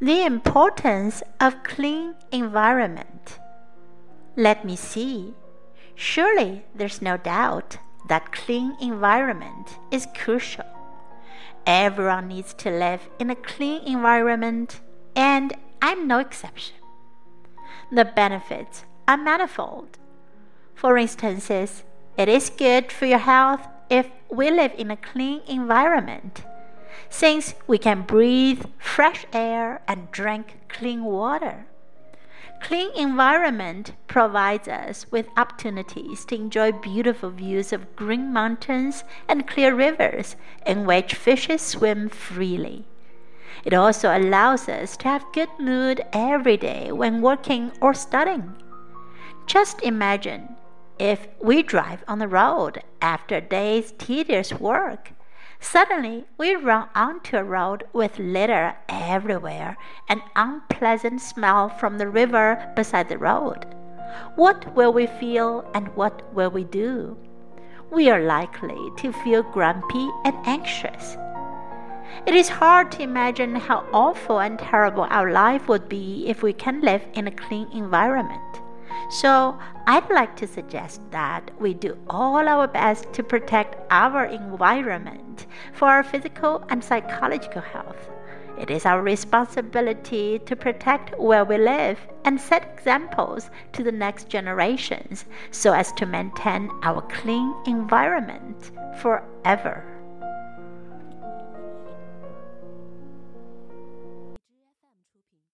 The importance of clean environment. Let me see. Surely there's no doubt that clean environment is crucial. Everyone needs to live in a clean environment, and I'm no exception. The benefits are manifold. For instance, it is good for your health if we live in a clean environment, since we can breathe fresh air and drink clean water. Clean environment provides us with opportunities to enjoy beautiful views of green mountains and clear rivers in which fishes swim freely. It also allows us to have good mood every day when working or studying. Just imagine if we drive on the road after a day's tedious work Suddenly, we run onto a road with litter everywhere, an unpleasant smell from the river beside the road. What will we feel and what will we do? We are likely to feel grumpy and anxious. It is hard to imagine how awful and terrible our life would be if we can live in a clean environment. So, I'd like to suggest that we do all our best to protect our environment for our physical and psychological health. It is our responsibility to protect where we live and set examples to the next generations so as to maintain our clean environment forever.